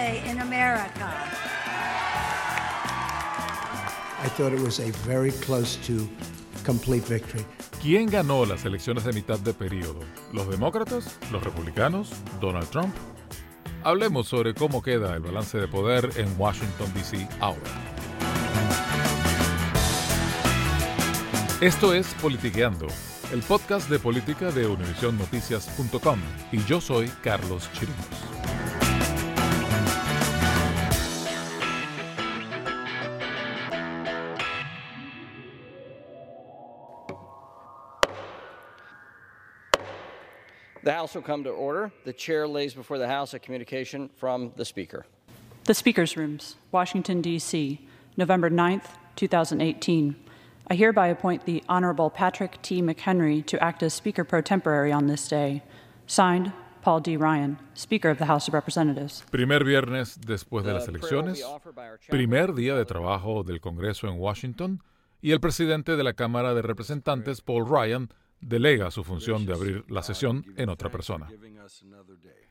A new day in America. I thought it was a very close to complete victory. ¿Quién ganó las elecciones de mitad de periodo? ¿Los demócratas? ¿Los republicanos? ¿Donald Trump? Hablemos sobre cómo queda el balance de poder en Washington, D.C. ahora. Esto es Politiqueando, el podcast de política de univisionnoticias.com y yo soy Carlos Chirinos. The House will come to order. The chair lays before the House a communication from the Speaker. The Speaker's Rooms, Washington, D.C., November 9th, 2018. I hereby appoint the Honorable Patrick T. McHenry to act as Speaker pro temporary on this day. Signed, Paul D. Ryan, Speaker of the House of Representatives. Primer viernes después de las elecciones, primer día de trabajo del Congreso en Washington y el presidente de la Cámara de Representantes, Paul Ryan, delega su función de abrir la sesión en otra persona.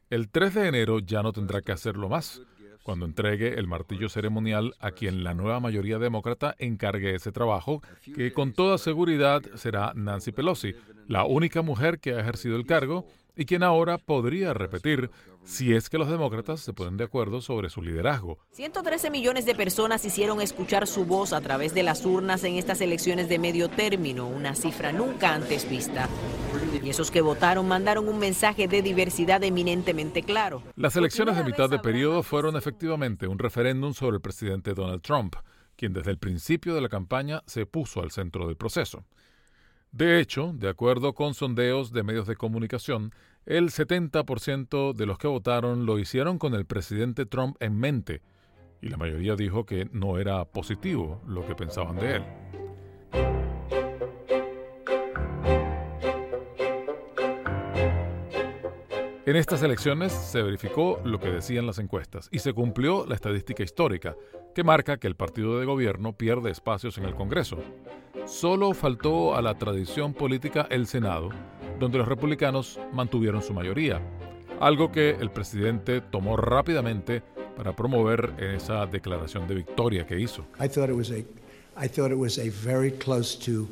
El 3 de enero ya no tendrá que hacerlo más, cuando entregue el martillo ceremonial a quien la nueva mayoría demócrata encargue ese trabajo, que con toda seguridad será Nancy Pelosi, la única mujer que ha ejercido el cargo y quien ahora podría repetir si es que los demócratas se ponen de acuerdo sobre su liderazgo. 113 millones de personas hicieron escuchar su voz a través de las urnas en estas elecciones de medio término, una cifra nunca antes vista. Y esos que votaron mandaron un mensaje de diversidad eminentemente claro. Las elecciones de mitad de periodo fueron efectivamente un referéndum sobre el presidente Donald Trump, quien desde el principio de la campaña se puso al centro del proceso. De hecho, de acuerdo con sondeos de medios de comunicación, el 70% de los que votaron lo hicieron con el presidente Trump en mente, y la mayoría dijo que no era positivo lo que pensaban de él. En estas elecciones se verificó lo que decían las encuestas y se cumplió la estadística histórica, que marca que el partido de gobierno pierde espacios en el Congreso. Solo faltó a la tradición política el Senado, donde los republicanos mantuvieron su mayoría, algo que el presidente tomó rápidamente para promover esa declaración de victoria que hizo. I thought it was a, I thought it was a very close to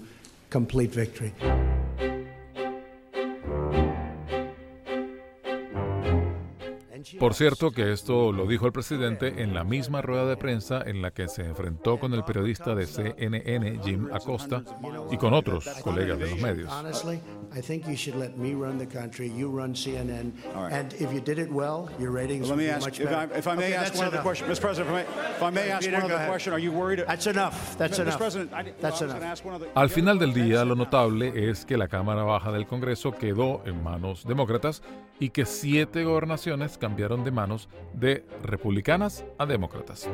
complete victory. Por cierto que esto lo dijo el presidente en la misma rueda de prensa en la que se enfrentó con el periodista de CNN, Jim Acosta, y con otros colegas de los medios. Al final del día, lo notable es que la Cámara Baja del Congreso quedó en manos demócratas y que siete gobernaciones cambiaron de manos de republicanas a demócratas.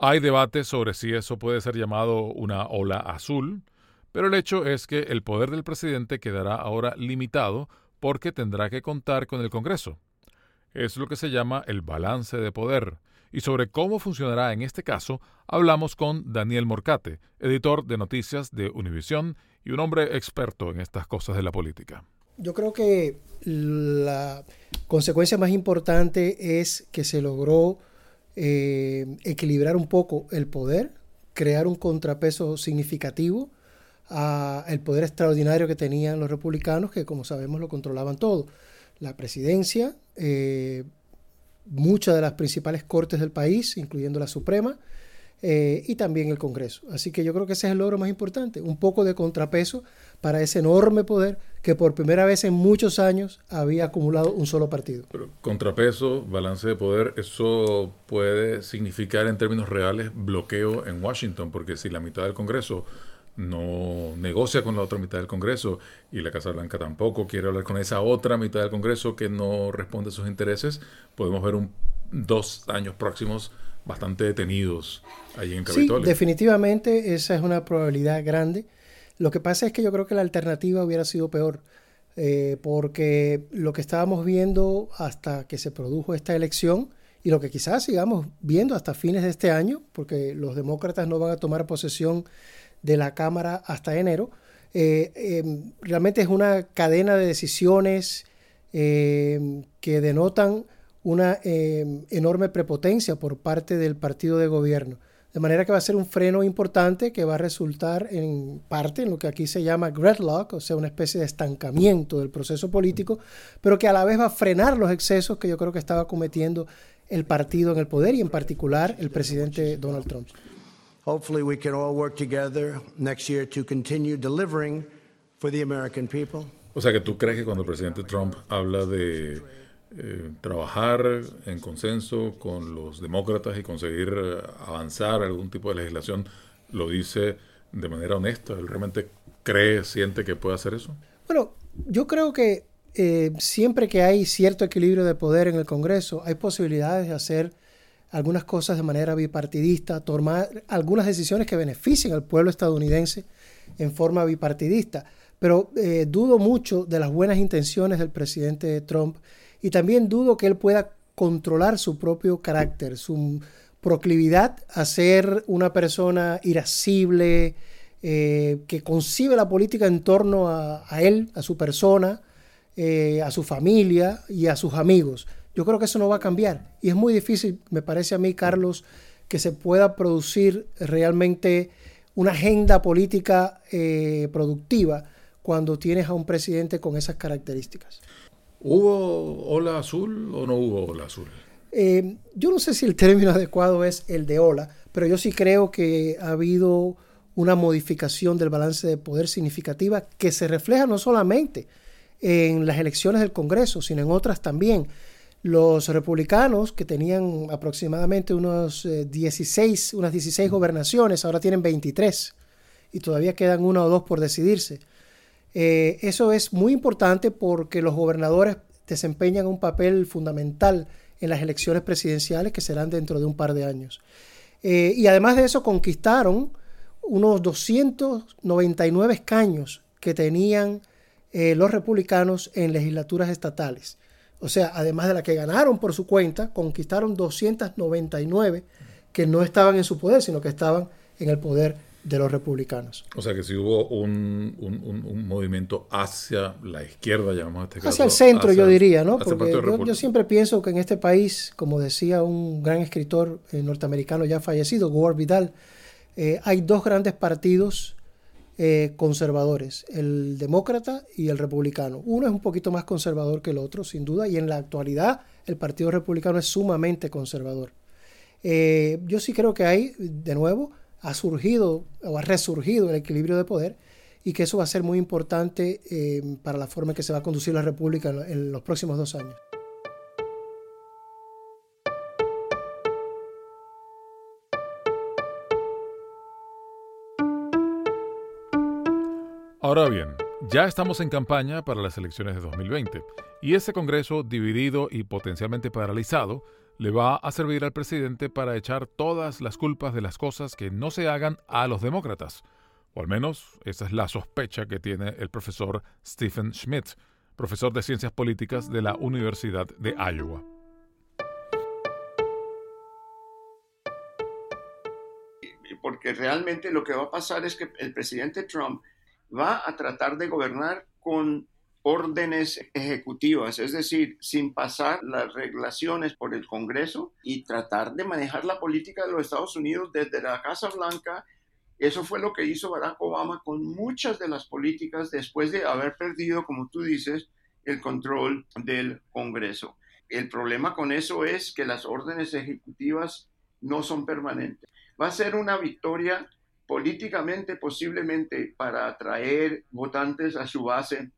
Hay debate sobre si eso puede ser llamado una ola azul, pero el hecho es que el poder del presidente quedará ahora limitado porque tendrá que contar con el Congreso. Es lo que se llama el balance de poder, y sobre cómo funcionará en este caso hablamos con Daniel Morcate, editor de noticias de Univisión y un hombre experto en estas cosas de la política. Yo creo que la consecuencia más importante es que se logró eh, equilibrar un poco el poder, crear un contrapeso significativo al poder extraordinario que tenían los republicanos, que como sabemos lo controlaban todo. La presidencia, eh, muchas de las principales cortes del país, incluyendo la Suprema, eh, y también el Congreso. Así que yo creo que ese es el logro más importante, un poco de contrapeso para ese enorme poder que por primera vez en muchos años había acumulado un solo partido. Pero contrapeso, balance de poder, eso puede significar en términos reales bloqueo en Washington, porque si la mitad del Congreso no negocia con la otra mitad del Congreso y la Casa Blanca tampoco quiere hablar con esa otra mitad del Congreso que no responde a sus intereses, podemos ver un, dos años próximos bastante detenidos allí en Capitolio. Sí, definitivamente esa es una probabilidad grande. Lo que pasa es que yo creo que la alternativa hubiera sido peor, eh, porque lo que estábamos viendo hasta que se produjo esta elección y lo que quizás sigamos viendo hasta fines de este año, porque los demócratas no van a tomar posesión de la Cámara hasta enero, eh, eh, realmente es una cadena de decisiones que denotan una enorme prepotencia por parte del partido de gobierno. De manera que va a ser un freno importante que va a resultar en parte en lo que aquí se llama gridlock, o sea, una especie de estancamiento del proceso político, pero que a la vez va a frenar los excesos que yo creo que estaba cometiendo el partido en el poder y en particular el presidente Donald Trump. Hopefully, we can all work together next year to continue delivering for the American people. O sea que tú crees que cuando el presidente Trump habla de eh, trabajar en consenso con los demócratas y conseguir eh, avanzar algún tipo de legislación, lo dice de manera honesta. ¿Él realmente cree, siente que puede hacer eso? Bueno, yo creo que eh, siempre que hay cierto equilibrio de poder en el Congreso, hay posibilidades de hacer algunas cosas de manera bipartidista, tomar algunas decisiones que beneficien al pueblo estadounidense en forma bipartidista. Pero dudo mucho de las buenas intenciones del presidente Trump y también dudo que él pueda controlar su propio carácter, su proclividad a ser una persona irascible, eh, que concibe la política en torno a, él, a su persona, eh, a su familia y a sus amigos. Yo creo que eso no va a cambiar y es muy difícil, me parece a mí, Carlos, que se pueda producir realmente una agenda política eh, productiva cuando tienes a un presidente con esas características. ¿Hubo ola azul o no hubo ola azul? Eh, yo no sé si el término adecuado es el de ola, pero yo sí creo que ha habido una modificación del balance de poder significativa que se refleja no solamente en las elecciones del Congreso, sino en otras también. Los republicanos, que tenían aproximadamente unos eh, 16, unas 16 gobernaciones, ahora tienen 23 y todavía quedan una o dos por decidirse. Eh, eso es muy importante porque los gobernadores desempeñan un papel fundamental en las elecciones presidenciales que serán dentro de un par de años. Eh, y además de eso conquistaron unos 299 escaños que tenían eh, los republicanos en legislaturas estatales. O sea, además de la que ganaron por su cuenta, conquistaron 299 que no estaban en su poder, sino que estaban en el poder de los republicanos. O sea que si hubo un, un, un, un movimiento hacia la izquierda, llamamos a este caso. Hacia el centro, hacia, yo diría, ¿no? Porque yo, yo, siempre pienso que en este país, como decía un gran escritor eh, norteamericano ya fallecido, Gore Vidal, eh, hay dos grandes partidos eh, conservadores, el demócrata y el republicano. Uno es un poquito más conservador que el otro, sin duda, y en la actualidad el Partido Republicano es sumamente conservador. Yo sí creo que ahí, de nuevo, ha surgido o ha resurgido el equilibrio de poder y que eso va a ser muy importante eh, para la forma en que se va a conducir la República en los próximos dos años. Ahora bien, ya estamos en campaña para las elecciones de 2020 y ese Congreso dividido y potencialmente paralizado le va a servir al presidente para echar todas las culpas de las cosas que no se hagan a los demócratas. O al menos esa es la sospecha que tiene el profesor Stephen Schmidt, profesor de Ciencias Políticas de la Universidad de Iowa. Porque realmente lo que va a pasar es que el presidente Trump va a tratar de gobernar con órdenes ejecutivas, es decir, sin pasar las regulaciones por el Congreso y tratar de manejar la política de los Estados Unidos desde la Casa Blanca. Eso fue lo que hizo Barack Obama con muchas de las políticas después de haber perdido, como tú dices, el control del Congreso. El problema con eso es que las órdenes ejecutivas no son permanentes. Va a ser una victoria políticamente posiblemente para atraer votantes a su base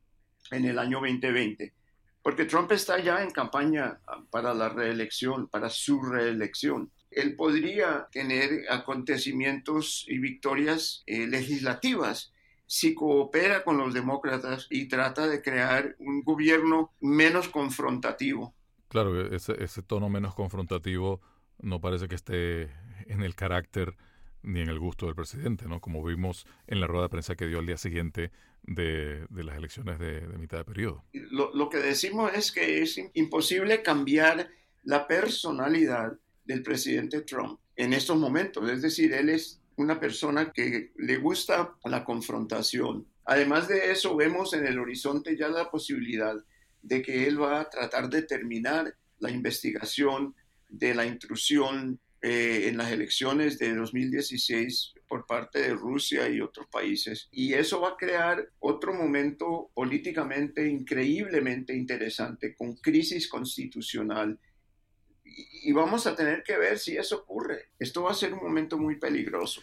en el año 2020. Porque Trump está ya en campaña para la reelección, para su reelección. Él podría tener acontecimientos y victorias eh, legislativas si coopera con los demócratas y trata de crear un gobierno menos confrontativo. Claro, ese, ese tono menos confrontativo no parece que esté en el carácter ni en el gusto del presidente, ¿no? Como vimos en la rueda de prensa que dio al día siguiente de, las elecciones de, mitad de periodo. Lo, lo, que decimos es que es imposible cambiar la personalidad del presidente Trump en estos momentos. Es decir, él es una persona que le gusta la confrontación. Además de eso, vemos en el horizonte ya la posibilidad de que él va a tratar de terminar la investigación de la intrusión eh, en las elecciones de 2016 por parte de Rusia y otros países. Y eso va a crear otro momento políticamente increíblemente interesante con crisis constitucional y vamos a tener que ver si eso ocurre. Esto va a ser un momento muy peligroso.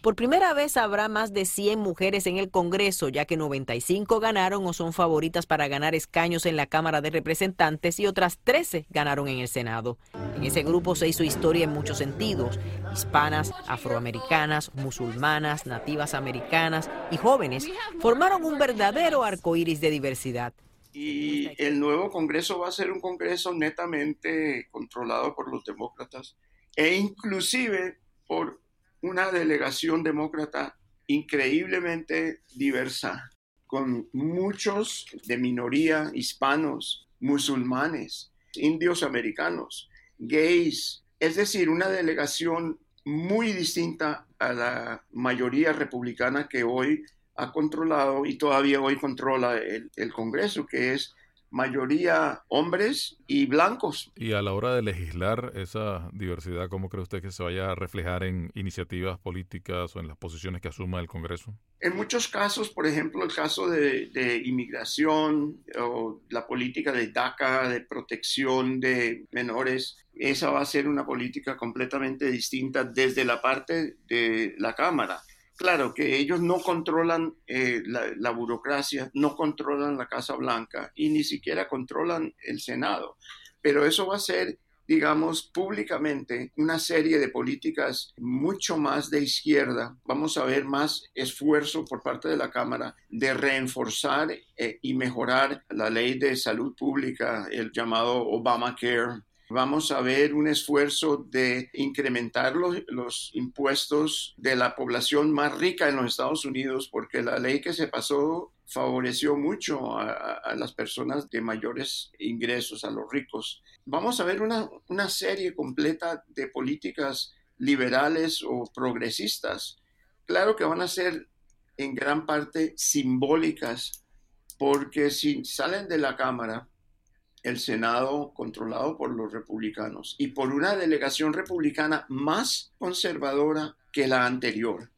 Por primera vez habrá más de 100 mujeres en el Congreso, ya que 95 ganaron o son favoritas para ganar escaños en la Cámara de Representantes y otras 13 ganaron en el Senado. En ese grupo se hizo historia en muchos sentidos. Hispanas, afroamericanas, musulmanas, nativas americanas y jóvenes formaron un verdadero arco iris de diversidad. Y el nuevo Congreso va a ser un Congreso netamente controlado por los demócratas e inclusive por una delegación demócrata increíblemente diversa, con muchos de minoría, hispanos, musulmanes, indios americanos, gays, es decir, una delegación muy distinta a la mayoría republicana que hoy ha controlado y todavía hoy controla el, el, Congreso, que es mayoría hombres y blancos. Y a la hora de legislar esa diversidad, ¿cómo cree usted que se vaya a reflejar en iniciativas políticas o en las posiciones que asuma el Congreso? En muchos casos, por ejemplo, el caso de, de inmigración o la política de DACA, de protección de menores, esa va a ser una política completamente distinta desde la parte de la Cámara Claro que ellos no controlan eh, la, burocracia, no controlan la Casa Blanca y ni siquiera controlan el Senado, pero eso va a ser, digamos, públicamente una serie de políticas mucho más de izquierda. Vamos a ver más esfuerzo por parte de la Cámara de reforzar eh, y mejorar la ley de salud pública, el llamado Obamacare vamos a ver un esfuerzo de incrementar los, impuestos de la población más rica en los Estados Unidos, porque la ley que se pasó favoreció mucho a, las personas de mayores ingresos, a los ricos. Vamos a ver una, una serie completa de políticas liberales o progresistas. Claro que van a ser en gran parte simbólicas, porque si salen de la Cámara, el Senado controlado por los republicanos y por una delegación republicana más conservadora que la anterior.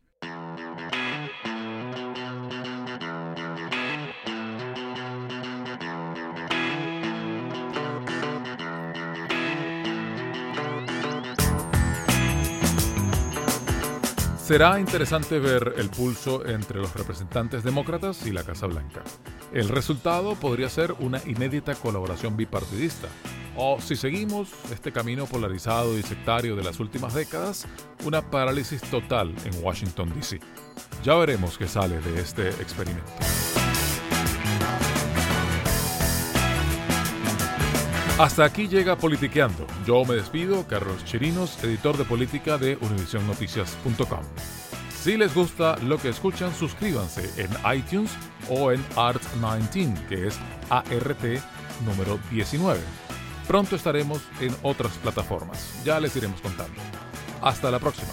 Será interesante ver el pulso entre los representantes demócratas y la Casa Blanca. El resultado podría ser una inédita colaboración bipartidista, o si seguimos este camino polarizado y sectario de las últimas décadas, una parálisis total en Washington, D.C. Ya veremos qué sale de este experimento. Hasta aquí llega Politiqueando. Yo me despido, Carlos Chirinos, editor de política de UnivisionNoticias.com. Si les gusta lo que escuchan, suscríbanse en iTunes o en Art19, que es ART número 19. Pronto estaremos en otras plataformas. Ya les iremos contando. Hasta la próxima.